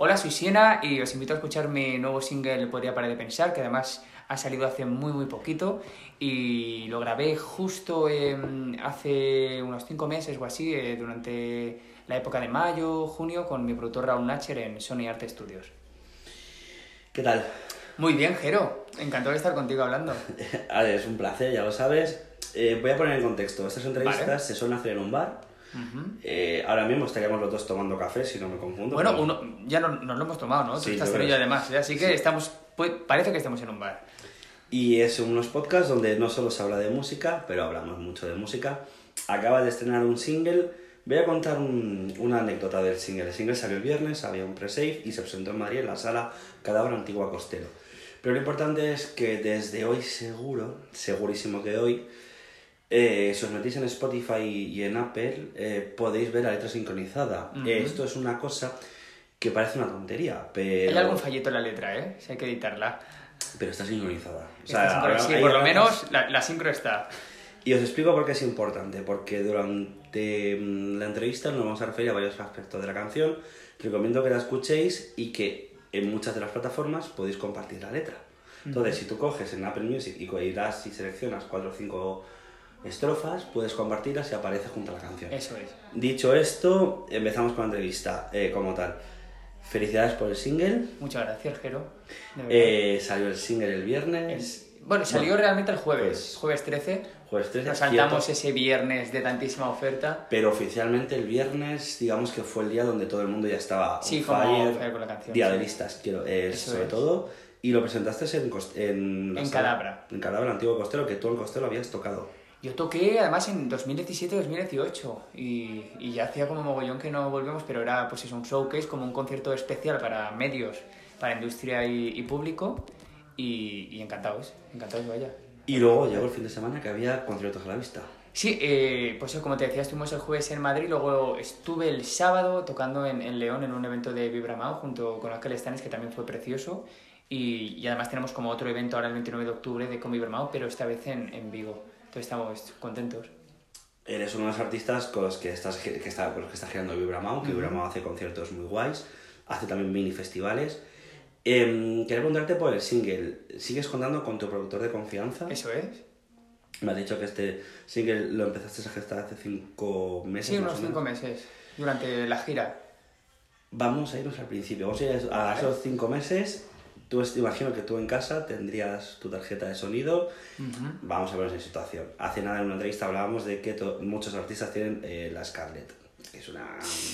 Hola, soy Siena y os invito a escuchar mi nuevo single Podría parar de pensar, que además ha salido hace muy muy poquito y lo grabé justo hace unos cinco meses o así, eh, durante la época de mayo, junio, con mi productor Raúl Nacher en Sony Art Studios. ¿Qué tal? Muy bien, Jero. Encantado de estar contigo hablando. Ale, es un placer, ya lo sabes. Eh, voy a poner en contexto. Estas entrevistas Vale. se suelen hacer en un bar. Ujú. Eh, ahora mismo estaríamos los dos tomando café, si no me confundo. Bueno, pero- uno, ya no- nos lo hemos tomado, ¿no? Tú Sí, estás yo además, ¿eh? así que Sí. estamos, pues, parece que estamos en un bar. Y es unos podcasts donde no solo se habla de música, pero hablamos mucho de música. Acaba de estrenar un single. Voy a contar un- una anécdota del single. El single salió el viernes, había un pre-save y se presentó en Madrid en la sala Cadáver Antigua Costero. Pero lo importante es que desde hoy seguro, segurísimo que hoy, eh, si os metéis en Spotify y en Apple, eh, podéis ver la letra sincronizada. Ujú. Eh, esto es una cosa que parece una tontería, pero, Hay algún fallito en la letra, ¿eh? Si hay que editarla. pero está sincronizada. O Está sincro- ahora sí, por lo menos la, la sincro está. Y os explico por qué es importante, porque durante mm, la entrevista nos vamos a referir a varios aspectos de la canción. Recomiendo que la escuchéis y que en muchas de las plataformas podéis compartir la letra. Entonces, si tú coges en Apple Music y irás y seleccionas cuatro o cinco estrofas, puedes compartirlas y aparece junto a la canción. Eso es. Dicho esto, empezamos con la entrevista eh, como tal. Felicidades por el single. Muchas gracias, Jero. Eh, salió el single el viernes. Es- Bueno, salió Bueno, realmente el jueves, pues- jueves 13. Jueves 13, Nos saltamos cierto. ese viernes de tantísima oferta. Pero oficialmente el viernes, digamos que fue el día donde todo el mundo ya estaba Sí, como fire, con la canción, día sí. de listas, quiero, eh, sobre es. todo. Y lo presentaste en, en, En Calabra. En Calabra, antiguo costero, que tú en costero habías tocado. Yo toqué además en 2017-2018 y, y ya hacía como mogollón que no volvemos, pero era pues eso, un showcase, como un concierto especial para medios, para industria y, y público y, y encantados, encantados vaya. Y luego llegó el fin de semana que había conciertos a la vista. Sí, eh, pues como te decía, estuvimos el jueves en Madrid, luego estuve el sábado tocando en, en León en un evento de Vibramao junto con Ángel Stanes, que también fue precioso. Y, y además tenemos como otro evento ahora el 29 de octubre de con Vibramao, pero esta vez en, en Vigo. Entonces estamos contentos. Eres uno de los artistas con los que estás, que está, con los que está girando Vibramao, que Vibramao hace conciertos muy guays, hace también mini festivales. Em, quería preguntarte por el single. ¿Sigues contando con tu productor de confianza? Eso es. Me has dicho que este single lo empezaste a gestar hace cinco meses. Sí, unos cinco meses durante la gira. Vamos a irnos al principio. Vamos a ir a Vale. esos cinco meses. Tú imagino que tú en casa tendrías tu tarjeta de sonido. Vamos a vernos en situación. Hace nada en una entrevista hablábamos de que to- muchos artistas tienen eh, la Scarlett, que es una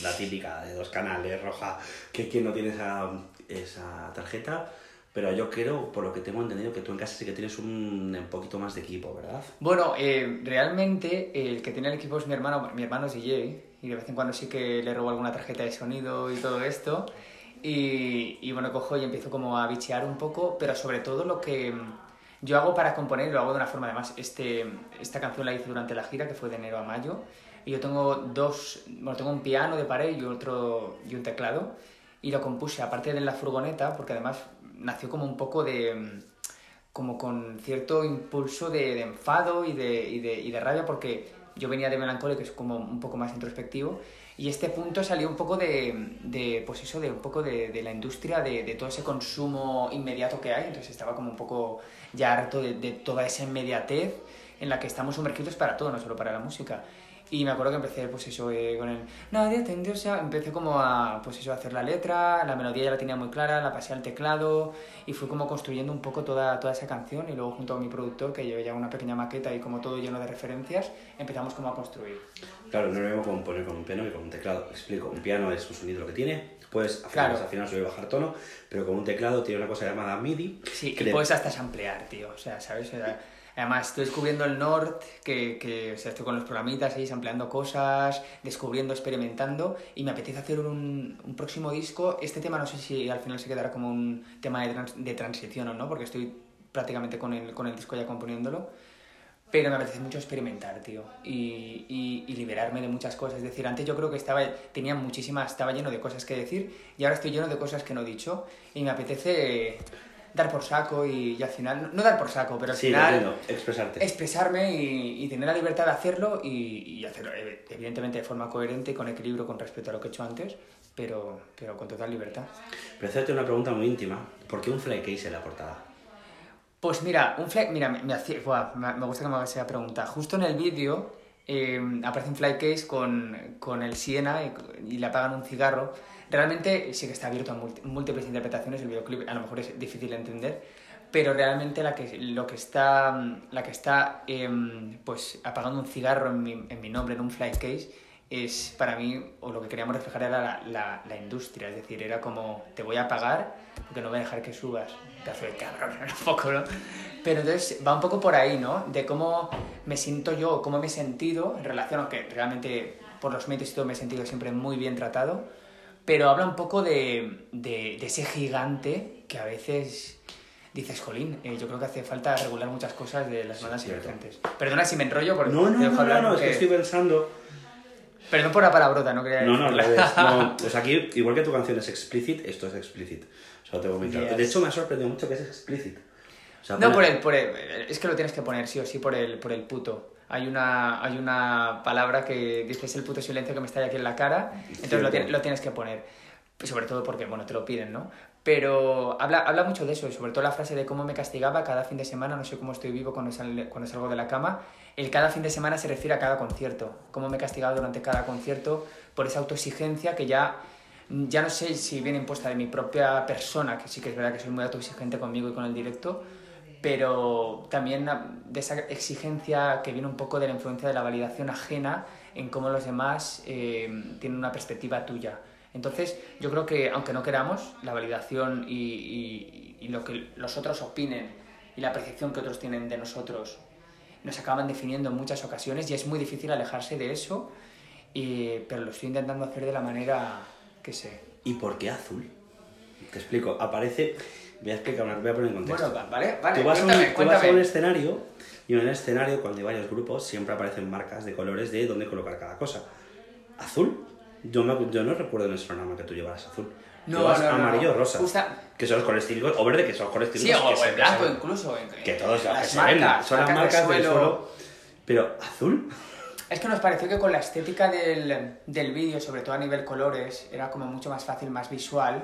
la típica de dos canales roja, que quien no tiene esa, esa tarjeta. Pero yo creo, por lo que tengo entendido, que tú en casa sí que tienes un, un poquito más de equipo, ¿verdad? Bueno, eh, realmente el que tiene el equipo es mi hermano, mi hermano es DJ y de vez en cuando sí que le robo alguna tarjeta de sonido y todo esto. Y, y bueno, cojo y empiezo como a bichear un poco, pero sobre todo lo que mm, yo hago para componer, lo hago de una forma, además, este, esta canción la hice durante la gira, que fue de enero a mayo, y yo tengo dos, bueno, tengo un piano de pared y otro, y un teclado, y lo compuse aparte de la furgoneta, porque además nació como un poco de... mm, como con cierto impulso de, de enfado y de, y, de, y de rabia porque yo venía de Melancolía, que es como un poco más introspectivo, y este punto salió un poco de, de pues eso, de un poco de, de la industria, de, de todo ese consumo inmediato que hay, entonces estaba como un poco ya harto de, toda esa inmediatez en la que estamos sumergidos para todo, no solo para la música. Y me acuerdo que empecé, pues eso, eh, con el Nadie te endiosa, empecé como a, pues eso, a hacer la letra, la melodía ya la tenía muy clara, la pasé al teclado y fui como construyendo un poco toda, toda esa canción y luego junto a mi productor, que llevé ya una pequeña maqueta y como todo lleno de referencias, empezamos como a construir. Claro, no es lo mismo componer con un piano que con un teclado. Explico, un piano es un sonido lo que tiene, puedes Claro. afinar, subir y bajar tono, pero con un teclado tiene una cosa llamada MIDI. Sí, que le- puedes hasta samplear, tío, o sea, ¿sabes? O sea, Además, estoy descubriendo el Nord, que, que o sea, estoy con los programitas ahí, sampleando cosas, descubriendo, experimentando, y me apetece hacer un, un próximo disco. Este tema no sé si al final se quedará como un tema de, trans- de transición o no, porque estoy prácticamente con el, con el disco ya componiéndolo. Pero me apetece mucho experimentar, tío, y, y, y liberarme de muchas cosas. Es decir, antes yo creo que estaba, tenía muchísimas, estaba lleno de cosas que decir, y ahora estoy lleno de cosas que no he dicho, y me apetece dar por saco y, y al final, no dar por saco, pero al Sí, final entiendo, expresarte. expresarme y, y tener la libertad de hacerlo y, y hacerlo eh, evidentemente de forma coherente, con equilibrio con respecto a lo que he hecho antes, pero, pero con total libertad. Pero hacerte una pregunta muy íntima. ¿Por qué un fly case en la portada? Pues mira, un fly, mira, me, me- me gusta que me hagas esa pregunta. Justo en el vídeo eh, aparece un fly case con, con el Siena y, y le apagan un cigarro. Realmente sí que está abierto a múlti- múltiples interpretaciones, el videoclip a lo mejor es difícil de entender, pero realmente la que, lo que está, la que está em, pues, apagando un cigarro en mi, en mi nombre, en un fly case, es para mí, o lo que queríamos reflejar era la, la, la industria, es decir, era como, te voy a pagar porque no voy a dejar que subas, pedazo de cabrón, un poco, ¿no? Pero entonces va un poco por ahí, ¿no? De cómo me siento yo, cómo me he sentido en relación, aunque realmente por los medios y todo me he sentido siempre muy bien tratado, pero habla un poco de, de, de ese gigante que a veces dices, jolín, eh, yo creo que hace falta regular muchas cosas de las bandas cierto. emergentes. Perdona si me enrollo, porque No, no, te dejo no, hablar no, no, es que porque- estoy pensando... Perdón por la palabrota, no quería No, no, revés. No, pues aquí, igual que tu canción es explicit, esto es explicit. O sea, tengo muy claro. Yes. De hecho, me ha sorprendido mucho que es explicit. O sea, No, por el, por el- Es que lo tienes que poner, sí o sí, por el, por el puto. Hay una, hay una palabra que dices el puto silencio que me está aquí en la cara, entonces lo, Cierto. tien- lo tienes que poner. Sobre todo porque, bueno, te lo piden, ¿no? Pero habla, habla mucho de eso, y sobre todo la frase de cómo me castigaba cada fin de semana, no sé cómo estoy vivo cuando, sal- cuando salgo de la cama. El cada fin de semana se refiere a cada concierto, cómo me castigaba durante cada concierto por esa autoexigencia que ya, ya no sé si viene impuesta de mi propia persona, que sí que es verdad que soy muy autoexigente conmigo y con el directo, pero también de esa exigencia que viene un poco de la influencia de la validación ajena en cómo los demás eh, tienen una perspectiva tuya. Entonces, yo creo que aunque no queramos, la validación y, y- y lo que los otros opinen y la percepción que otros tienen de nosotros nos acaban definiendo en muchas ocasiones y es muy difícil alejarse de eso, y- pero lo estoy intentando hacer de la manera que sé. ¿Y por qué azul? Te explico. Aparece... Voy a explicar, voy a poner en contexto. Bueno, va- vale, vale, tú, vas a un, cuéntame, tú vas a cuéntame. un escenario y en el escenario, cuando hay varios grupos, siempre aparecen marcas de colores de dónde colocar cada cosa. ¿Azul? Yo, me- yo no recuerdo en el programa que tú llevaras azul. No, no, no, amarillo no. rosa. Justa- Que son los colores típicos, o verde, que son los colores Sí, típicos. o, que o el blanco incluso. en- Que todos los que se ven, marcas, son las marcas marcas de del suelo. Pero, ¿azul? Es que nos pareció que con la estética del, del vídeo, sobre todo a nivel colores, era como mucho más fácil, más visual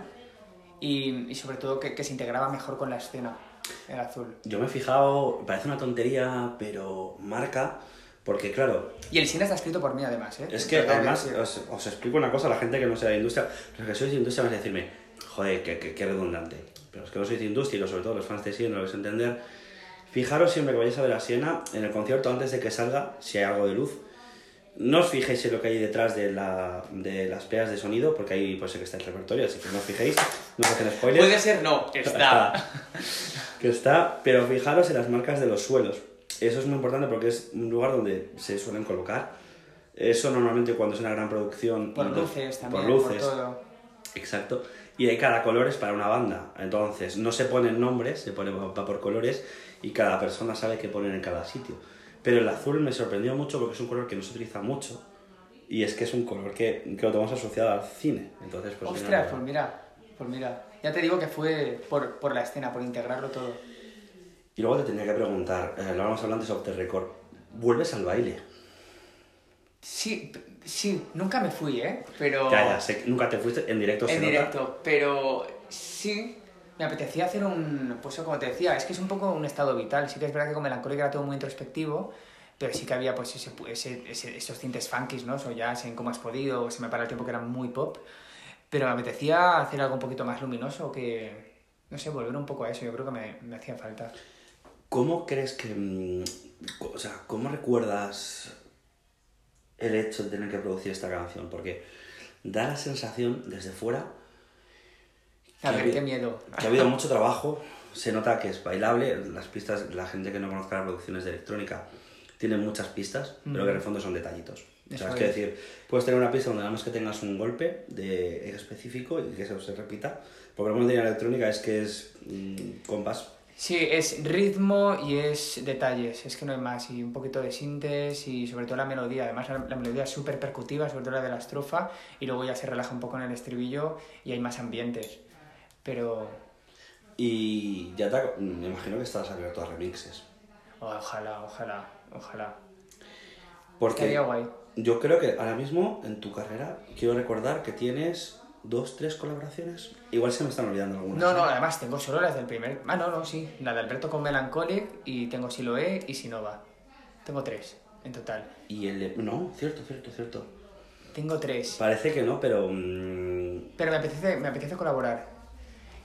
y, y sobre todo que, que se integraba mejor con la escena, el azul. Yo me he fijado, parece una tontería, pero marca, porque claro, Y el cine está escrito por mí además, ¿eh? Es que además os, os explico una cosa a la gente que no sea de industria. Los que sois de industria van a decirme, joder, qué, redundante. Pero los que no sois de industria y sobre todo los fans de Siena lo vais a entender. Fijaros siempre que vayáis a ver a Siena, en el concierto antes de que salga, si hay algo de luz, no os fijéis en lo que hay detrás de, la, de las peas de sonido, porque ahí puede ser que está el repertorio, así que no os fijéis, no os hacen spoilers. Puede ser, no, está. que está, pero fijaros en las marcas de los suelos. Eso es muy importante porque es un lugar donde se suelen colocar. Eso normalmente cuando es una gran producción... Por luces también, Por luces, todo. exacto. Y hay cada color es para una banda. Entonces, no se ponen nombres, se pone va por colores y cada persona sabe qué poner en cada sitio. Pero el azul me sorprendió mucho porque es un color que no se utiliza mucho. Y es que es un color que, que lo tenemos asociado al cine. Entonces, pues... Ostras, mira, pues mira, pues mira. Ya te digo que fue por, por la escena, por integrarlo todo. Y luego te tenía que preguntar, eh, lo vamos hablando off the record, ¿vuelves al baile? Sí, sí, nunca me fui, ¿eh? Pero... Ya, ya, sé nunca te fuiste en directo. se En nota. directo, pero sí, me apetecía hacer un, pues como te decía, es que es un poco un estado vital, sí que es verdad que con Melancólica era todo muy introspectivo, pero sí que había pues esos tintes funkies, ¿no? O ya en cómo has podido, o se me para el tiempo que era muy pop, pero me apetecía hacer algo un poquito más luminoso, que, no sé, volver un poco a eso, yo creo que me, me hacía falta. ¿Cómo crees que... mm, O sea, ¿cómo recuerdas el hecho de tener que producir esta canción? Porque da la sensación desde fuera A Que qué miedo. que ha habido mucho trabajo, se nota que es bailable, las pistas, la gente que no conozca las producciones de electrónica tienen muchas pistas, pero que en el fondo son detallitos. O sea, es que decir, puedes tener una pista donde nada más que tengas un golpe de específico y que eso se repita, porque lo bueno de la electrónica es que es mm, compás. Sí, es ritmo y es detalles, es que no hay más, y un poquito de sintes y sobre todo la melodía, además la, la melodía es súper percutiva, sobre todo la de la estrofa, y luego ya se relaja un poco en el estribillo y hay más ambientes, pero Y ya te, me imagino que estás abierto a remixes. ojalá, ojalá, ojalá. Porque Estaría guay. yo creo que ahora mismo en tu carrera quiero recordar que tienes dos, tres colaboraciones. Igual se me están olvidando algunas. No, no, ¿eh? además tengo solo las del primer. Ah, no, no, sí. La de Alberto con Melancholic y tengo Siloé y Sinova. Tengo tres en total. Y el de- No, cierto, cierto, cierto. Tengo tres. Parece que no, pero... mm, Pero me apetece, me apetece colaborar.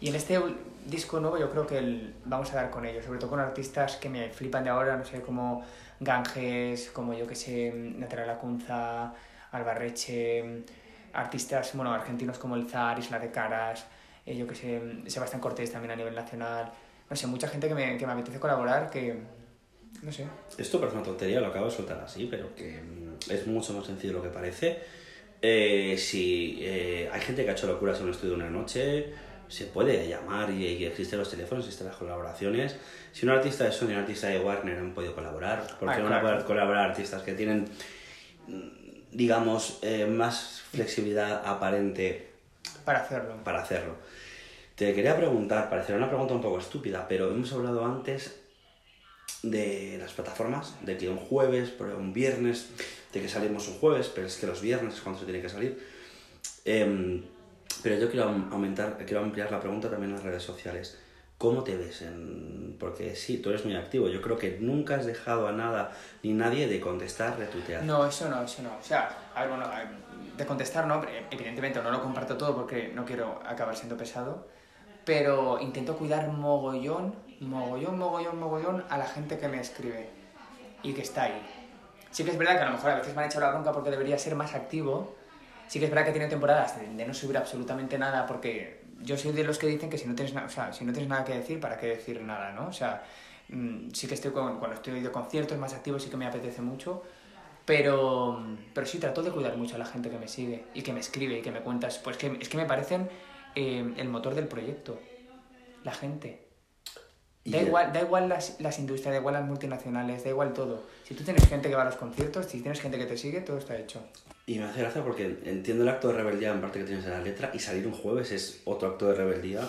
Y en este disco nuevo yo creo que el- vamos a dar con ellos, sobre todo con artistas que me flipan de ahora, no sé, como Ganges, como yo que sé, Natalia Lacunza, Albarreche, artistas, bueno, argentinos como el Zar, Isla de Caras, eh, yo que sé, Sebastián Cortés también a nivel nacional. No sé, mucha gente que me, que me apetece colaborar, que, no sé. Esto parece una tontería, lo acabo de soltar así, pero que mm, es mucho más sencillo de lo que parece. Eh, si eh, hay gente que ha hecho locuras en un estudio una noche, se puede llamar y, y existen los teléfonos, existen las colaboraciones. Si un artista de Sony y un artista de Warner han podido colaborar, ¿por qué Ah, no claro. pueden colaborar artistas que tienen, mm, digamos, eh, más flexibilidad aparente Para hacerlo. para hacerlo. Te quería preguntar, parecerá una pregunta un poco estúpida, pero hemos hablado antes de las plataformas, de que un jueves, un viernes, de que salimos un jueves, pero es que los viernes es cuando se tiene que salir. Em, pero yo quiero aumentar, quiero ampliar la pregunta también en las redes sociales. ¿Cómo te ves? Porque sí, tú eres muy activo. Yo creo que nunca has dejado a nada ni nadie de contestar, de tutear. No, eso no, eso no. O sea, a ver, bueno, de contestar no, evidentemente no lo comparto todo porque no quiero acabar siendo pesado, pero intento cuidar mogollón, mogollón, mogollón, mogollón a la gente que me escribe y que está ahí. Sí que es verdad que a lo mejor a veces me han echado la bronca porque debería ser más activo. Sí que es verdad que tiene temporadas de, no subir absolutamente nada porque yo soy de los que dicen que si no tienes, o sea, si no tienes nada que decir, ¿para qué decir nada, no? O sea, mm, sí que estoy cuando estoy de conciertos más activo sí que me apetece mucho, pero, pero sí trato de cuidar mucho a la gente que me sigue y que me escribe y que me cuentas, pues que, es que me parecen eh, el motor del proyecto, la gente. Da el- igual, da igual las, las industrias, da igual las multinacionales, da igual todo. Si tú tienes gente que va a los conciertos, si tienes gente que te sigue, todo está hecho. Y me hace gracia porque entiendo el acto de rebeldía en parte que tienes en la letra y salir un jueves es otro acto de rebeldía.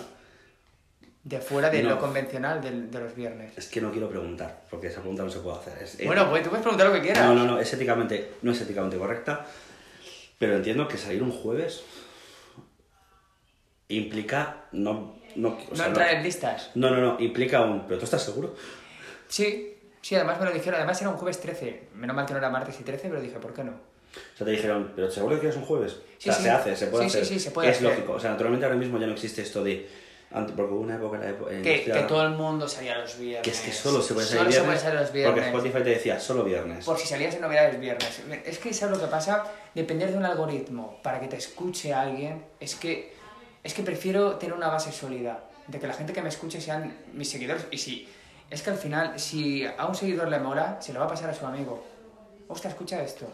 De fuera de No. lo convencional del- de, los viernes. Es que no quiero preguntar, porque esa pregunta no se puede hacer. Es- Bueno, pues tú puedes preguntar lo que quieras. No, no, no, es éticamente, no es éticamente correcta, pero entiendo que salir un jueves implica no... No, o no sea, entrar no, en listas. no, no, no, implica un... ¿Pero tú estás seguro? Sí, sí, además me lo dijeron. Además era un jueves 13. Menos mal que no era martes y 13, pero dije, ¿por qué no? O sea, te dijeron, ¿pero seguro que quieres un jueves? Sí, o sea, sí. se hace, se puede Sí, sí, hacer. sí, se puede es hacer. lógico. O sea, naturalmente ahora mismo ya no existe esto de... Porque hubo una época en la época... Que, que todo el mundo salía los viernes. que es que solo se puede salir Solo se viernes, puede salir los porque viernes. Spotify te decía solo viernes. Por si salías en novedades viernes. Es que sabes lo que pasa, depender de un algoritmo para que te escuche alguien, es que es que prefiero tener una base sólida, de que la gente que me escuche sean mis seguidores y si es que al final si a un seguidor le mola, se lo va a pasar a su amigo. Ostras, escucha esto.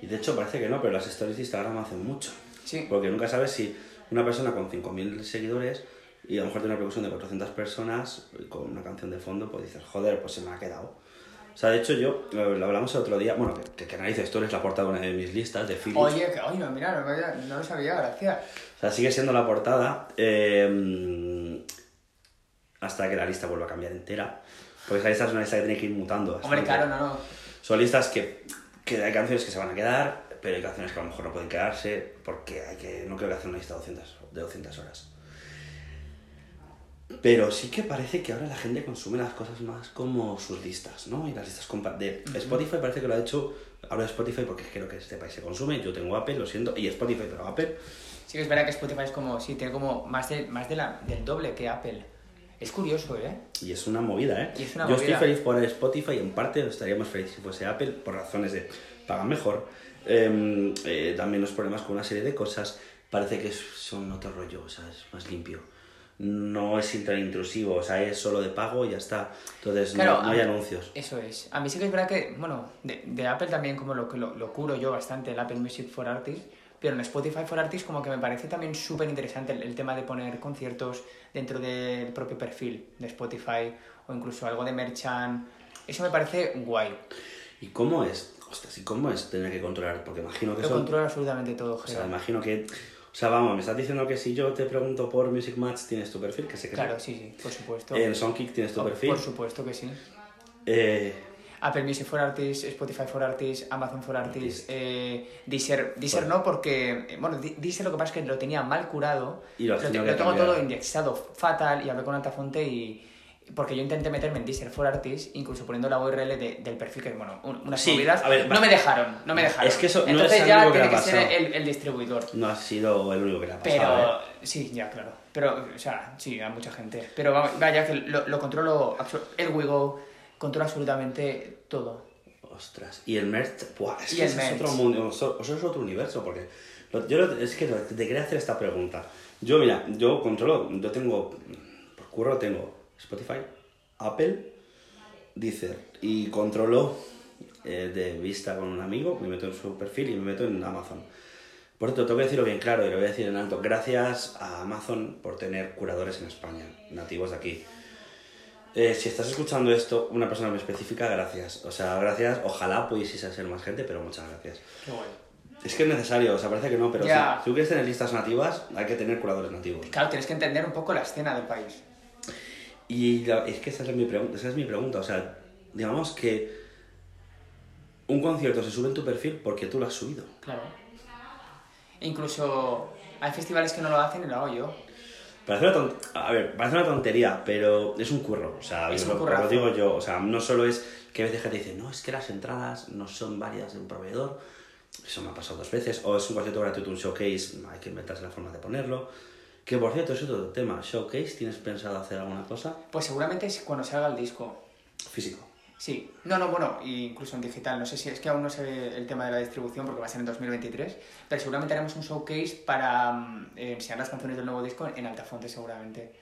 Y de hecho parece que no, pero las stories de Instagram hacen mucho. Sí. Porque nunca sabes si una persona con 5.000 seguidores y a lo mejor tiene una reproducción de 400 personas con una canción de fondo, pues dices, joder, pues se me ha quedado. O sea, de hecho yo, lo, lo hablamos el otro día, bueno, que, que narices, tú eres la portada de una de mis listas de Philips. Oye, que, oye, no, mira, no, no lo sabía, gracias. O sea, sigue siendo la portada eh, hasta que la lista vuelva a cambiar entera. Porque esa lista es una lista que tiene que ir mutando. Hombre, bastante. claro, no, no. Son listas que, que hay canciones que se van a quedar, pero hay canciones que a lo mejor no pueden quedarse porque hay que, no creo que hacer una lista de 200, de 200 horas. Pero sí que parece que ahora la gente consume las cosas más como sus listas, ¿no? Y las listas de Spotify parece que lo ha hecho, hablo de Spotify porque creo que este país se consume, yo tengo Apple, lo siento, y Spotify, pero Apple, Sí que es verdad que Spotify es como, sí, tiene como más, de, más de la, del doble que Apple. Es curioso, ¿eh? y es una movida, ¿eh? Y es una yo movida. estoy feliz por Spotify, en parte estaría más feliz si fuese Apple, por razones de pagan mejor, em, eh, dan menos problemas con una serie de cosas, parece que son otro rollo, o sea, es más limpio. No es tan intrusivo, o sea, es solo de pago y ya está. Entonces no- Claro, no, hay anuncios. Eso es. A mí sí que es verdad que, bueno, de, de Apple también como lo, que lo, lo curo yo bastante, el Apple Music for Artists, pero en Spotify for Artists como que me parece también súper interesante el, el tema de poner conciertos dentro del propio perfil de Spotify o incluso algo de merchant. Eso me parece guay. ¿Y cómo es? Ostras, ¿y cómo es tener que controlar? Porque imagino que Lo son... controla absolutamente todo, O sea, imagino que... O sea, vamos, me estás diciendo que si yo te pregunto por Music Match tienes tu perfil, que sé que Claro, sí, sí, por supuesto. En Songkick tienes tu Oh, perfil. Por supuesto que sí. Eh, Apple Music for Artists, Spotify for Artists, Amazon for Artists, eh, Deezer, Deezer no porque, eh, bueno, Deezer lo que pasa es que lo tenía mal curado, Y lo lo, lo tengo cambiar. todo indexado fatal y hablé con Altafonte y... Porque yo intenté meterme en Deezer for Artists, incluso poniendo la URL de- del perfil, que bueno, un- unas Sí, movidas, a ver, no me dejaron, no me dejaron. Es que eso no Entonces es al ya que tiene que ser el, el distribuidor. No ha sido el único que le ha Pero, pasado, ¿eh? sí, ya, claro. Pero, o sea, sí, a mucha gente. Pero va- vaya que lo, lo controlo, el Wigo controla absolutamente todo. Ostras. Y el merch, buah, es que es otro mundo, eso es otro universo, porque yo es que lo- te quería hacer esta pregunta. Yo, mira, yo controlo, yo tengo, por curro tengo Spotify, Apple, Deezer, y controlo eh, de vista con un amigo, me meto en su perfil y me meto en Amazon. Por cierto, tengo que decirlo bien claro y lo voy a decir en alto. Gracias a Amazon por tener curadores en España, nativos de aquí. Eh, si estás escuchando esto, una persona muy específica, gracias. O sea, gracias. Ojalá pudiese ser más gente, pero muchas gracias. Qué. Es que es necesario, o sea, parece que no, pero Ya. si, si tú quieres tener listas nativas, hay que tener curadores nativos. Claro, tienes que entender un poco la escena del país. Y la- es que esa es mi pregunta, esa es mi pregunta. O sea, digamos que un concierto se sube en tu perfil porque tú lo has subido. Claro. Incluso hay festivales que no lo hacen y lo hago yo. Parece una, a ver, parece una tontería, pero es un curro. O sea, Es lo, lo digo yo. O sea, no solo es que a veces gente dice, no, es que las entradas no son varias de un proveedor. Eso me ha pasado dos veces. O es un concierto gratuito, un showcase, hay que inventarse la forma de ponerlo. Que por cierto, es otro tema. Showcase, ¿tienes pensado hacer alguna cosa? Pues seguramente es cuando salga el disco. Físico. Sí, no, no, bueno, incluso en digital. No sé si es que aún no sé el tema de la distribución porque va a ser en 2023, pero seguramente haremos un showcase para mm, eh, enseñar las canciones del nuevo disco en Altafonte, seguramente.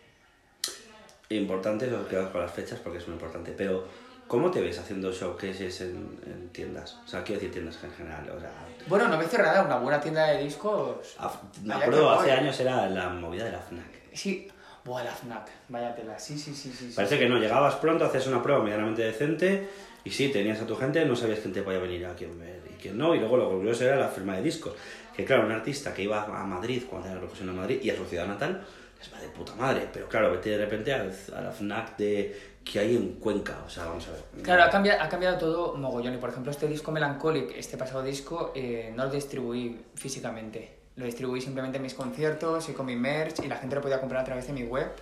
Importante, os con las fechas porque es muy importante. Pero, ¿cómo te ves haciendo showcases en, en tiendas? O sea, quiero decir tiendas en general. O sea, Bueno, no me cerrada una buena tienda de discos. af- me Allá acuerdo, hace años era la movida de la FNAC. Sí, buah, la FNAC, vaya tela, sí, sí, sí, sí. sí. Parece que no, llegabas pronto, haces una prueba medianamente decente y sí, tenías a tu gente, no sabías quién te podía venir a quién ver y quién no, y luego lo curioso era la firma de discos. Que claro, un artista que iba a Madrid cuando era la profesión de Madrid y a su ciudad natal, les va de puta madre, pero claro, vete de repente a, a la FNAC de, que hay en Cuenca, o sea, vamos a ver. Claro, ha cambiado, ha cambiado todo mogollón. Y por ejemplo, este disco Melancholic, este pasado disco, eh, no lo distribuí físicamente. Lo distribuí simplemente en mis conciertos y con mi merch y la gente lo podía comprar a través de mi web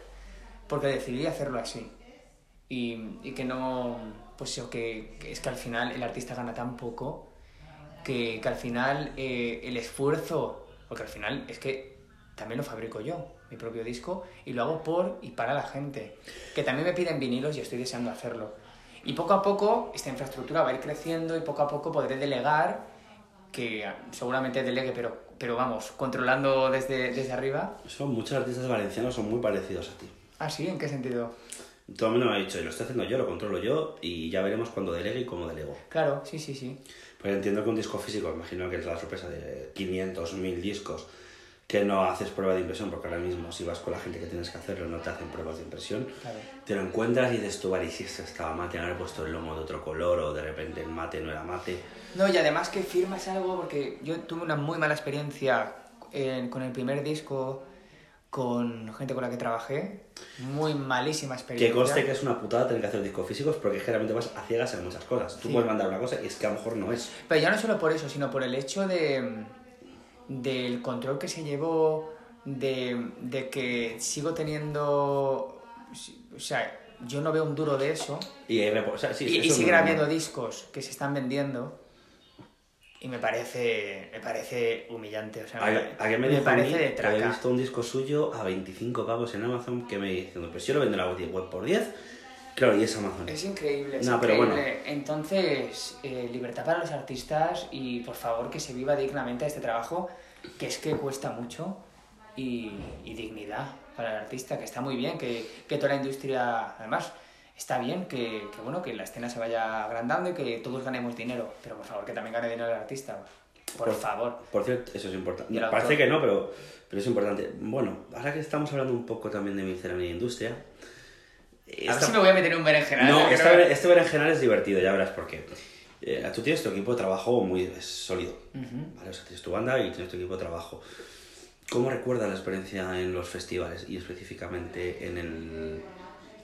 porque decidí hacerlo así. Y, y que no. Pues eso, que, que es que al final el artista gana tan poco que, que al final eh, el esfuerzo. Porque al final es que también lo fabrico yo, mi propio disco, y lo hago por y para la gente. Que también me piden vinilos y estoy deseando hacerlo. Y poco a poco esta infraestructura va a ir creciendo y poco a poco podré delegar, que seguramente delegue, pero, pero vamos, controlando desde, desde arriba. Son muchos artistas valencianos son muy parecidos a ti. Ah, sí, ¿en qué sentido? Todo el mundo me ha dicho, lo estoy haciendo yo, lo controlo yo y ya veremos cuándo delegue y cómo delego. Claro, sí, sí, sí. Pues entiendo que un disco físico, imagino que es la sorpresa de 500, 1000 discos, que no haces prueba de impresión, porque ahora mismo si vas con la gente que tienes que hacerlo no te hacen pruebas de impresión. Claro. Te lo encuentras y dices tú, vale, y si esto estaba mate, haber puesto el lomo de otro color o de repente el mate no era mate. No, y además que firmas algo, porque yo tuve una muy mala experiencia en- con el primer disco, con gente con la que trabajé. Muy malísima Que experiencia. conste que es una putada tener que hacer discos físicos porque generalmente vas a ciegas en muchas cosas. Tú Sí. puedes mandar una cosa y es que a lo mejor no es. Pero ya no solo por eso, sino por el hecho de del control que se llevó, de, de que sigo teniendo... O sea, yo no veo un duro de eso. Y, hay repo- o sea, sí, y, eso y es siguen normal. habiendo discos que se están vendiendo. Y me parece, me parece humillante. O sea, ¿A, me, a me, me dijo a mí parece de traca. visto un disco suyo a 25 pavos en Amazon que me diciendo, pues yo lo vendo en la web por 10. Claro, y es Amazon. Es increíble, es No, pero increíble. Entonces, eh, libertad para los artistas y por favor que se viva dignamente este trabajo, que es que cuesta mucho, y, y dignidad para el artista, que está muy bien, que, que toda la industria, además, está bien que, que, bueno, que la escena se vaya agrandando y que todos ganemos dinero, pero por favor que también gane dinero el artista, por Por- favor. Por cierto, eso es importante. Parece que no, pero, pero es importante. Bueno, ahora que estamos hablando un poco también de miscelánea e industria. A ver esta- si me voy a meter en un berenjenal. No, esta, este berenjenal es divertido, ya verás por qué. Eh, tú tienes tu equipo de trabajo muy sólido, Ujú. ¿vale? O sea, tienes tu banda y tienes tu equipo de trabajo. ¿Cómo recuerdas la experiencia en los festivales y específicamente en el,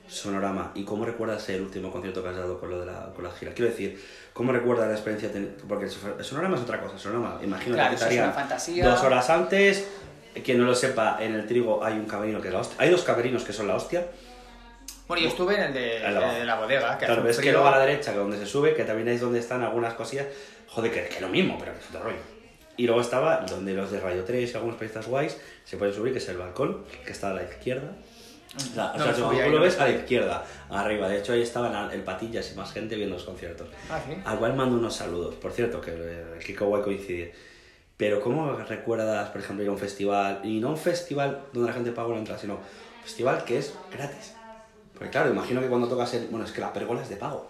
Sonorama, ¿y cómo recuerdas el último concierto que has dado con, lo de la, con la gira? Quiero decir, ¿cómo recuerdas la experiencia? ten- Porque el Sonorama es otra cosa, Sonorama, imagino Claro, que eso es estarían una fantasía. dos horas antes. Quien no lo sepa, en el trigo hay un camerino que es la hostia. Hay dos camerinos que son la hostia. Bueno, yo estuve en el de, de la bodega, que Claro, ves que luego a la derecha, que donde se sube, que también es donde están algunas cosillas. Joder, que, que es lo mismo, pero que es otro rollo. Y luego estaba donde los de Radio 3 y algunos periodistas guays se pueden subir, que es el balcón, que está a la izquierda. O sea, o No sea, me tú lo ves a la izquierda, arriba. De hecho, ahí estaban el Patillas y más gente viendo los conciertos. Ah, sí. Al cual mando unos saludos. Por cierto, que el Kiko Guay coincide. Pero ¿cómo recuerdas, por ejemplo, ir a un festival? Y no un festival donde la gente paga una entrada, sino un festival que es gratis. Porque claro, imagino que cuando tocas el... Bueno, es que la pérgola es de pago.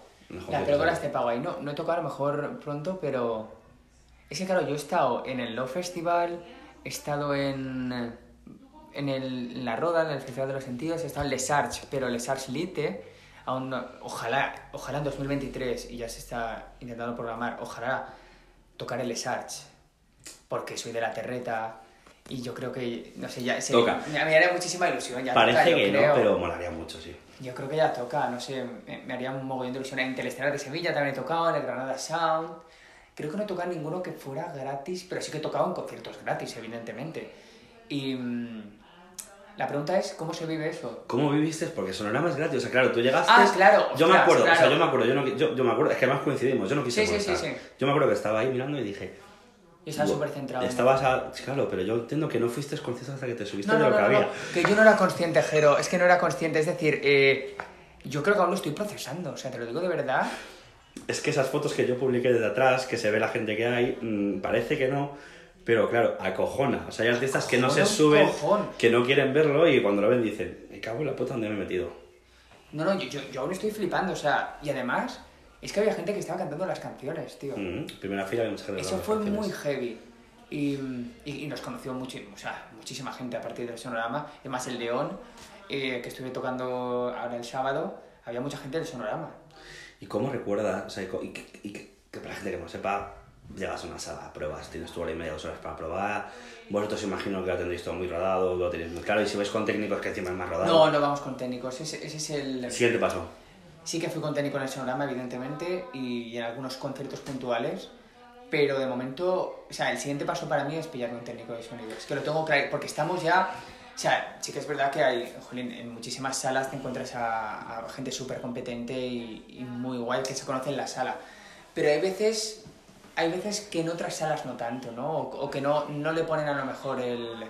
La pérgola todo. te pago ahí. No, no he tocado a lo mejor pronto, pero... Es que claro, yo he estado en el Love Festival, he estado en, en, el, en la Roda, en el Festival de los Sentidos, he estado en Les Arts, pero Les Arts Lite, aún no- ojalá, ojalá en 2023, y ya se está intentando programar, ojalá tocar el Les Arts, porque soy de la Terreta, y yo creo que, no sé, ya... se- Toca. Me, me haría muchísima ilusión, ya Parece toca, que creo. no, pero molaría mucho, sí. Yo creo que ya toca, no sé, me, me haría un mogollón de ilusión. En Telestelar de Sevilla también he tocado, en el Granada Sound. Creo que no he tocado ninguno que fuera gratis, pero sí que he tocado en conciertos gratis, evidentemente. Y mm, la pregunta es, ¿cómo se vive eso? ¿Cómo viviste? Porque Sonorama es gratis. O sea, claro, tú llegaste... Ah, claro, Yo me acuerdo, o sea, claro. yo me acuerdo, yo, no, yo, yo me acuerdo, es que además coincidimos, yo no quise Sí, sí, sí, sí. Yo me acuerdo que estaba ahí mirando y dije... Estaba "Buah, súper centrado. en Estabas a... Claro, pero yo entiendo que no fuiste consciente hasta que te subiste No, de no, lo no, que había. que yo no era consciente, Jero, es que no era consciente, es decir, eh, yo creo que aún lo estoy procesando, o sea, te lo digo de verdad. Es que esas fotos que yo publiqué desde atrás, que se ve la gente que hay, mm, parece que no, pero claro, acojona. O sea, hay artistas que no se suben, cojón. que no quieren verlo y cuando lo ven dicen, me cago en la puta donde me he metido. No, no, yo, yo, yo aún estoy flipando, o sea, y además, es que había gente que estaba cantando las canciones, tío. Mm, Primera fila había mucha gente Eso fue canciones. muy heavy. Y, y- y nos conoció mucho, o sea, muchísima gente a partir del Sonorama. Además, el León, eh, que estuve tocando ahora el sábado, había mucha gente del Sonorama. ¿Y cómo recuerdas? O sea, y, que para la gente que no sepa, llegas a una sala, pruebas, tienes tu hora y media, dos horas para probar. Vosotros imagino que lo tendréis todo muy rodado, lo tenéis muy claro. Y si vais con técnicos que encima es más rodado. No, no vamos con técnicos. Ese, ese es el... Siguiente paso. Sí que fui con técnico en el Sonorama, evidentemente, y en algunos conciertos puntuales. Pero de momento, o sea, el siguiente paso para mí es pillarme un técnico de sonido. Es que lo tengo claro, porque estamos ya... O sea, sí que es verdad que hay, jolín, en muchísimas salas te encuentras a, a gente súper competente y, y muy guay que se conoce en la sala. Pero hay veces, hay veces que en otras salas no tanto, ¿no? O, o que no, no le ponen a lo mejor el...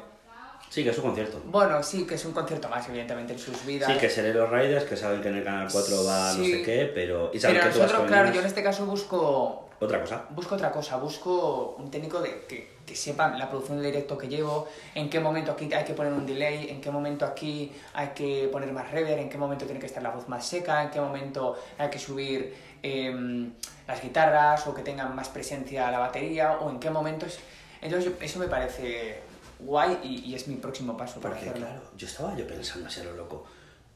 Sí, que es un concierto. Bueno, sí, que es un concierto más, evidentemente, en sus vidas. Sí, que seré los Riders, que saben que en el Canal 4 va no sé qué, pero... Y saben Pero que tú nosotros, con claro, yo en este caso busco Otra cosa. Busco otra cosa, busco un técnico de, que, que sepa la producción de directo que llevo, en qué momento aquí hay que poner un delay, en qué momento aquí hay que poner más reverb, en qué momento tiene que estar la voz más seca, en qué momento hay que subir em, las guitarras o que tengan más presencia la batería o en qué momentos... Entonces eso me parece guay y, y es mi próximo paso para Porque, hacerlo. claro, yo estaba yo pensando así a lo loco.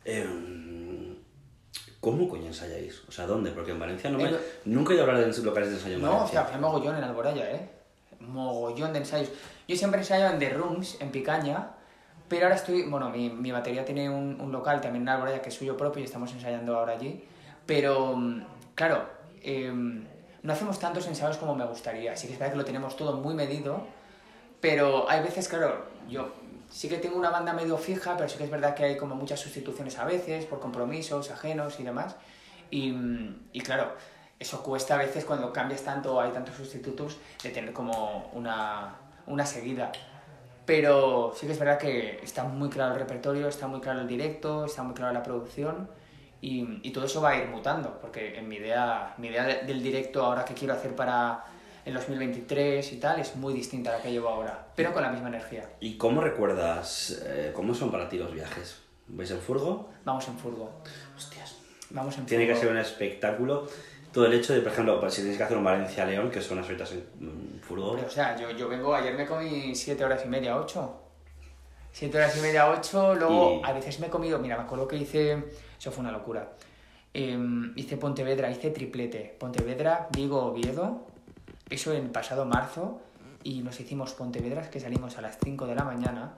em, ¿Cómo coño ensayáis? O sea, ¿dónde? Porque en Valencia no me... En lo- Nunca he oído hablar de locales de ensayo en No, o Valencia. sea, fue mogollón en Alboraya, ¿eh? Mogollón de ensayos. Yo siempre ensayo en The Rooms, en Picaña, pero ahora estoy... Bueno, mi, mi batería tiene un, un local también en Alboraya que es suyo propio y estamos ensayando ahora allí. Pero, mm, claro, em, no hacemos tantos ensayos como me gustaría. Sí que es verdad que lo tenemos todo muy medido, pero hay veces, claro, yo sí que tengo una banda medio fija, pero sí que es verdad que hay como muchas sustituciones a veces, por compromisos ajenos y demás. Y, y claro, eso cuesta a veces cuando cambias tanto, hay tantos sustitutos, de tener como una, una seguida. Pero sí que es verdad que está muy claro el repertorio, está muy claro el directo, está muy claro la producción y, y todo eso va a ir mutando, porque en mi idea, mi idea de- del directo ahora que quiero hacer para el 2023 y tal es muy distinta a la que llevo ahora, pero con la misma energía. ¿Y cómo recuerdas, eh, cómo son para ti los viajes? ¿Vais en furgo? Vamos en furgo, Hostias. vamos en Tiene que furgo. ser un espectáculo. Todo el hecho de, por ejemplo, pues, si tienes que hacer un Valencia-León, que son unas horitas en furgo. Hombre, o sea, yo, yo vengo, ayer me comí 7 horas y media, 8. 7 horas y media, 8, luego Y- a veces me he comido, mira, me acuerdo que hice, eso fue una locura. Em, hice Pontevedra, hice triplete. Pontevedra, Vigo, Oviedo, eso en pasado marzo, y nos hicimos Pontevedras que salimos a las 5 de la mañana.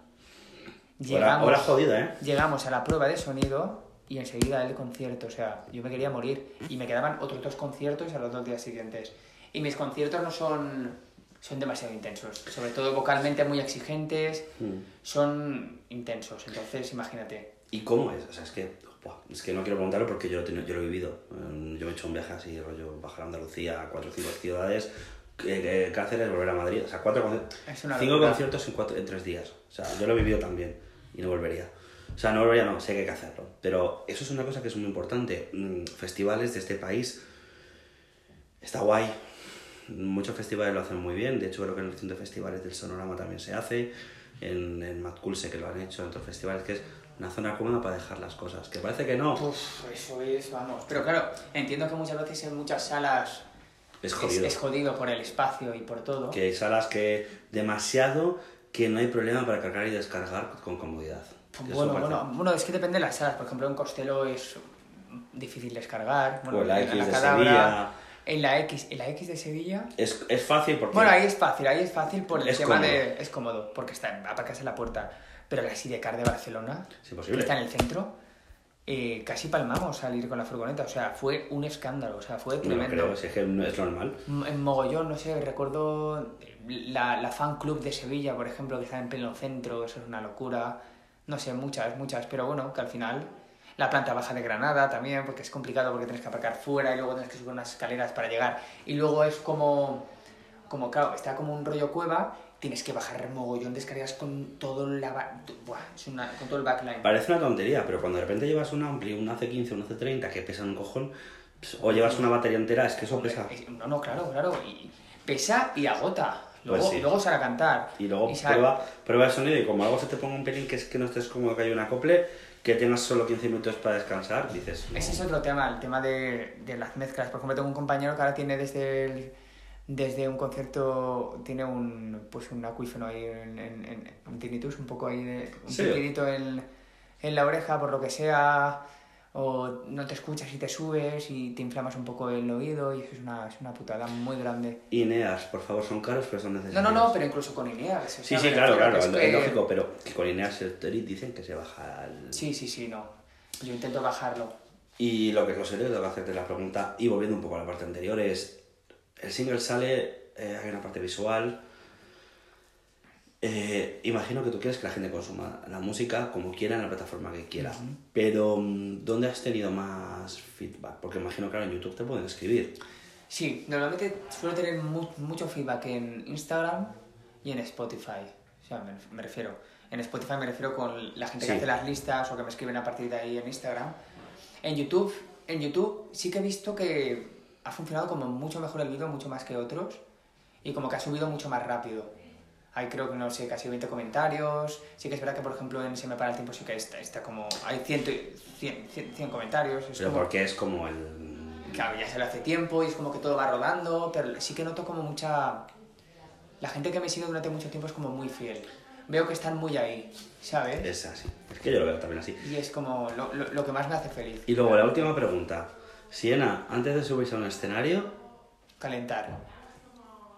Hora, hora jodida, ¿eh? Llegamos a la prueba de sonido y enseguida el concierto, o sea, yo me quería morir y me quedaban otros dos conciertos a los dos días siguientes. Y mis conciertos no son, son demasiado intensos, sobre todo vocalmente muy exigentes, Mm. son intensos, entonces imagínate. ¿Y cómo es? O sea, es que, es que no quiero preguntarlo porque yo lo, yo lo he vivido. Eh, Yo me he hecho un viaje así, rollo, bajar a Andalucía, a cuatro o cinco ciudades, eh, eh, Cáceres, volver a Madrid. O sea, cuatro cinco conciertos en, cuatro, en tres días. O sea, yo lo he vivido también y no volvería. O sea, no volvería, no, sé que hay que hacerlo. Pero eso es una cosa que es muy importante. Mm, Festivales de este país está guay. Muchos festivales lo hacen muy bien. De hecho, creo que en el recinto de festivales del Sonorama también se hace. En, en Matcool sé que lo han hecho, en otros festivales, que es una zona cómoda para dejar las cosas. Que parece que no. Uf, eso es, vamos. Pero claro, entiendo que muchas veces en muchas salas Es es, jodido. es jodido por el espacio y por todo. Que hay salas que demasiado que no hay problema para cargar y descargar con comodidad. Eso Bueno, parece- bueno, bueno, es que depende de las salas. Por ejemplo, en Costello es difícil descargar. Bueno, O en la en X de Cadabra, Sevilla. En la X, en la X de Sevilla. Es, es fácil porque... Bueno, ahí es fácil, ahí es fácil por el Es tema cómodo. de. Es cómodo, porque está aparcas en la puerta. Pero la Sidecar de Barcelona, Es que imposible. está en el centro, eh, casi palmamos salir con la furgoneta. O sea, fue un escándalo, o sea, fue No tremendo. creo, si es que no es normal. En Mogollón, no sé, recuerdo la, la fan club de Sevilla, por ejemplo, que está en pleno centro, eso es una locura. No sé, muchas, muchas, pero bueno, que al final la planta baja de Granada también, porque es complicado porque tienes que aparcar fuera y luego tienes que subir unas escaleras para llegar. Y luego es como, como claro, está como un rollo cueva, tienes que bajar mogollón de escaleras con todo, la, buah, es una, con todo el backline. Parece una tontería, pero cuando de repente llevas un Ampli, un AC15, un AC30 que pesan un cojón, pues, o llevas una batería entera, es que eso pesa. Es- No, no, claro, claro. Y pesa y agota. Luego, Pues sí. luego sale a cantar. Y luego prueba, prueba el sonido y como algo se te ponga un pelín que es que no estés cómodo que hay un acople, que tengas solo 15 minutos para descansar, dices... no. Ese es otro tema, el tema de, de las mezclas. Por ejemplo, tengo un compañero que ahora tiene desde el- desde un concierto, tiene un pues un acuífeno ahí en, en, en- un tinnitus, un poco ahí de, un Sí. en, en la oreja, por lo que sea, o no te escuchas y te subes y te inflamas un poco el oído y eso es una, es una putada muy grande. Ineas, por favor, son caros, pero son No, necesarios. no, no, pero incluso con Ineas. o Sí, sea, sí, claro, claro, que es, que- lógico, pero que con Ineas el dicen que se baja el... Sí, sí, sí, no. Yo intento bajarlo. Y lo que es lo serio, tengo que hacerte la pregunta, y volviendo un poco a la parte anterior, es, el single sale, eh, hay una parte visual, eh, imagino que tú quieres que la gente consuma la música como quiera en la plataforma que quiera, pero mm, ¿dónde has tenido más feedback? Porque imagino que ahora en YouTube te pueden escribir. Sí, normalmente suelo tener mu- mucho feedback en Instagram y en Spotify. O sea, me, me refiero. En Spotify me refiero con la gente que hace las listas o que me escriben a partir de ahí en Instagram. En YouTube, en YouTube sí que he visto que ha funcionado como mucho mejor el vídeo, mucho más que otros. Y como que ha subido mucho más rápido. Hay creo que no sé, casi 20 comentarios. Sí que es verdad que, por ejemplo, en Se me para el tiempo sí que está, está como... Hay 100, 100, 100, 100 comentarios. Es Pero como- porque es como el... Claro, ya se lo hace tiempo y es como que todo va rodando, pero sí que noto como mucha... La gente que me sigue durante mucho tiempo es como muy fiel. Veo que están muy ahí, ¿sabes? Es así. Es que yo lo veo también así. Y es como lo, lo- lo que más me hace feliz. Y luego la última pregunta. Siena, antes de subirse a un escenario, Calentar.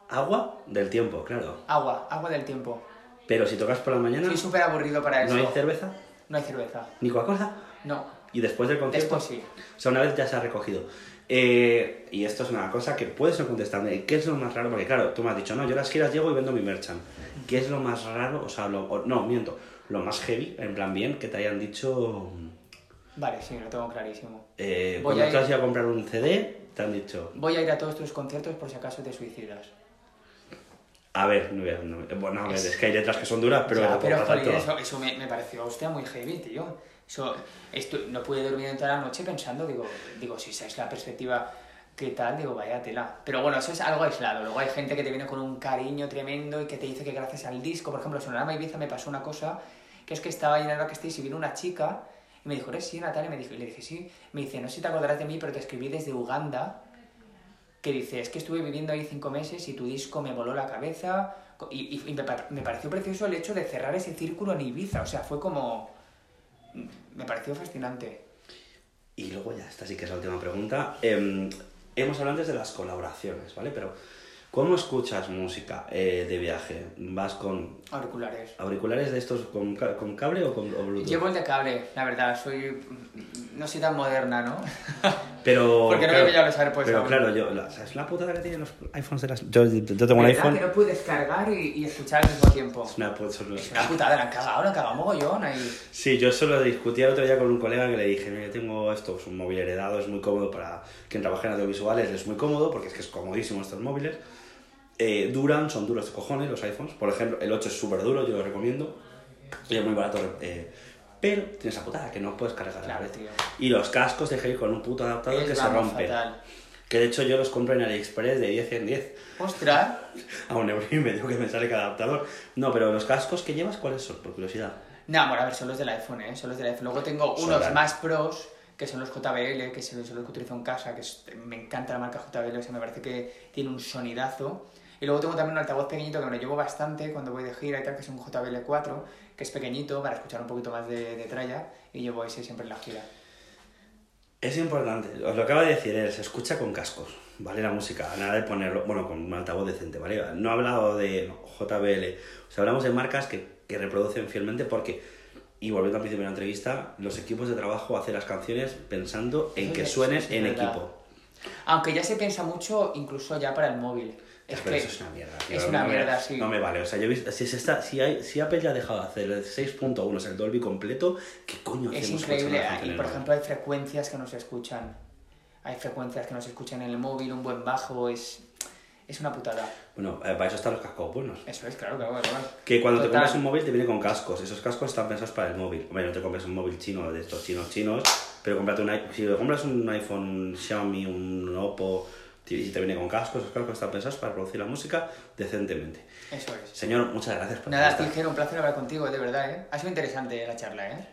agua del tiempo, claro. Agua, agua del tiempo. Pero si tocas por la mañana, Soy súper aburrido para eso. ¿no hay cerveza? No hay cerveza. ¿Ni Coca-Cola? No. Y después del concierto, Después sí. o sea, una vez ya se ha recogido. Eh, y esto es una cosa que puedes no contestarme. ¿Qué es lo más raro? Porque claro, tú me has dicho, no, yo las giras llego y vendo mi merchant. ¿Qué es lo más raro? O sea, lo, o- no, miento. Lo más heavy, en plan bien, que te hayan dicho... Vale, sí, lo tengo clarísimo. Eh, Voy cuando a tú ir- has ido a comprar un CD, te han dicho... Voy a ir a todos tus conciertos por si acaso te suicidas. A ver, no, voy a- no- bueno, a ver, Es- que hay letras que son duras, pero... Ya, pero tanto- eso, eso me, me pareció, hostia, muy heavy, tío. Eso, esto, no pude dormir en toda la noche pensando, digo, digo, si esa es la perspectiva, ¿qué tal? Digo, vaya tela. Pero bueno, eso es algo aislado. Luego hay gente que te viene con un cariño tremendo y que te dice que gracias al disco, por ejemplo, Sonorama Ibiza me pasó una cosa, que es que estaba en el backstage y vino una chica y me dijo, ¿eres sí, Natalia? Me dijo, y le dije, sí. Me dice, no sé si te acordarás de mí, pero te escribí desde Uganda que dice, es que estuve viviendo ahí cinco meses y tu disco me voló la cabeza y, y- me, me pareció precioso el hecho de cerrar ese círculo en Ibiza, o sea, fue como... me pareció fascinante. Y luego ya, esta sí que es la última pregunta. Em, hemos hablado antes de las colaboraciones, ¿vale? Pero, ¿cómo escuchas música eh, de viaje? ¿Vas con Auriculares. auriculares de estos con, con cable o con o Bluetooth? Llevo el de cable, la verdad, soy... no soy tan moderna, ¿no? Pero. Porque no me he pillado los AirPods Pero claro, yo, la- ¿sabes la putada que tienen los iPhones de las. Yo, yo tengo un ¿Verdad iPhone. que no puedes cargar y, y escuchar al mismo tiempo? Es una solo- Es una putada, la han cagado, la han cagado mogollón ahí. Sí, yo solo discutí el otro día con un colega que le dije, mira, yo tengo esto, es un móvil heredado, es muy cómodo para quien trabaja en audiovisuales, es muy cómodo porque es que es comodísimo estos móviles. Eh, duran, son duros de cojones los iPhones. Por ejemplo, el 8 es súper duro, yo lo recomiendo. Y es muy barato. eh, pero tienes esa putada que no puedes cargar a la Claro, vez. tío. Y los cascos de con un puto adaptador Es, que se rompe. fatal. Que de hecho yo los compro en AliExpress de 10 en 10. Ostras, A un euro y medio que me sale cada adaptador. No, pero los cascos que llevas, ¿cuáles son? Por curiosidad. No, bueno, a ver, son los del iPhone, ¿eh? Son los del iPhone. Luego tengo unos Sobran. más pros, que son los JBL, que son los que utilizo en casa, que es- me encanta la marca JBL, o sea, me parece que tiene un sonidazo. Y luego tengo también un altavoz pequeñito que me lo llevo bastante cuando voy de gira y tal, que es un JBL 4, que es pequeñito para escuchar un poquito más de, de tralla, y llevo ese siempre en la gira. Es importante, os lo acaba de decir él, se escucha con cascos, ¿vale? La música, nada de ponerlo, bueno, con un altavoz decente, ¿vale? No he hablado de JBL, o sea, hablamos de marcas que, que reproducen fielmente porque, y volviendo al principio de la entrevista, los equipos de trabajo hacen las canciones pensando en que suenen en verdad. equipo. Aunque ya se piensa mucho incluso ya para el móvil. Es Pero que eso es una mierda. tío, es no una me- mierda, sí. No me vale, o sea, yo he visto, si, se está, si, hay, si Apple ya ha dejado de hacer el 6.1, o sea, el Dolby completo, ¿qué coño Es increíble. Y por ejemplo, hay frecuencias que no se escuchan. Hay frecuencias que no se escuchan en el móvil, un buen bajo, es, es una putada. Bueno, eh, para eso están los cascos buenos. Eso es, claro, claro, claro. Que cuando te Total. compras un móvil te viene con cascos. Esos cascos están pensados para el móvil. Hombre, no te compres un móvil chino de estos chinos chinos, pero cómprate un. Si te compras un iPhone, un Xiaomi, un Oppo, y te viene con cascos, esos cascos están pensados para producir la música decentemente. Eso es. Señor, muchas gracias por Nada. Tigero, un placer hablar contigo, de verdad, ¿eh? Ha sido interesante la charla, ¿eh?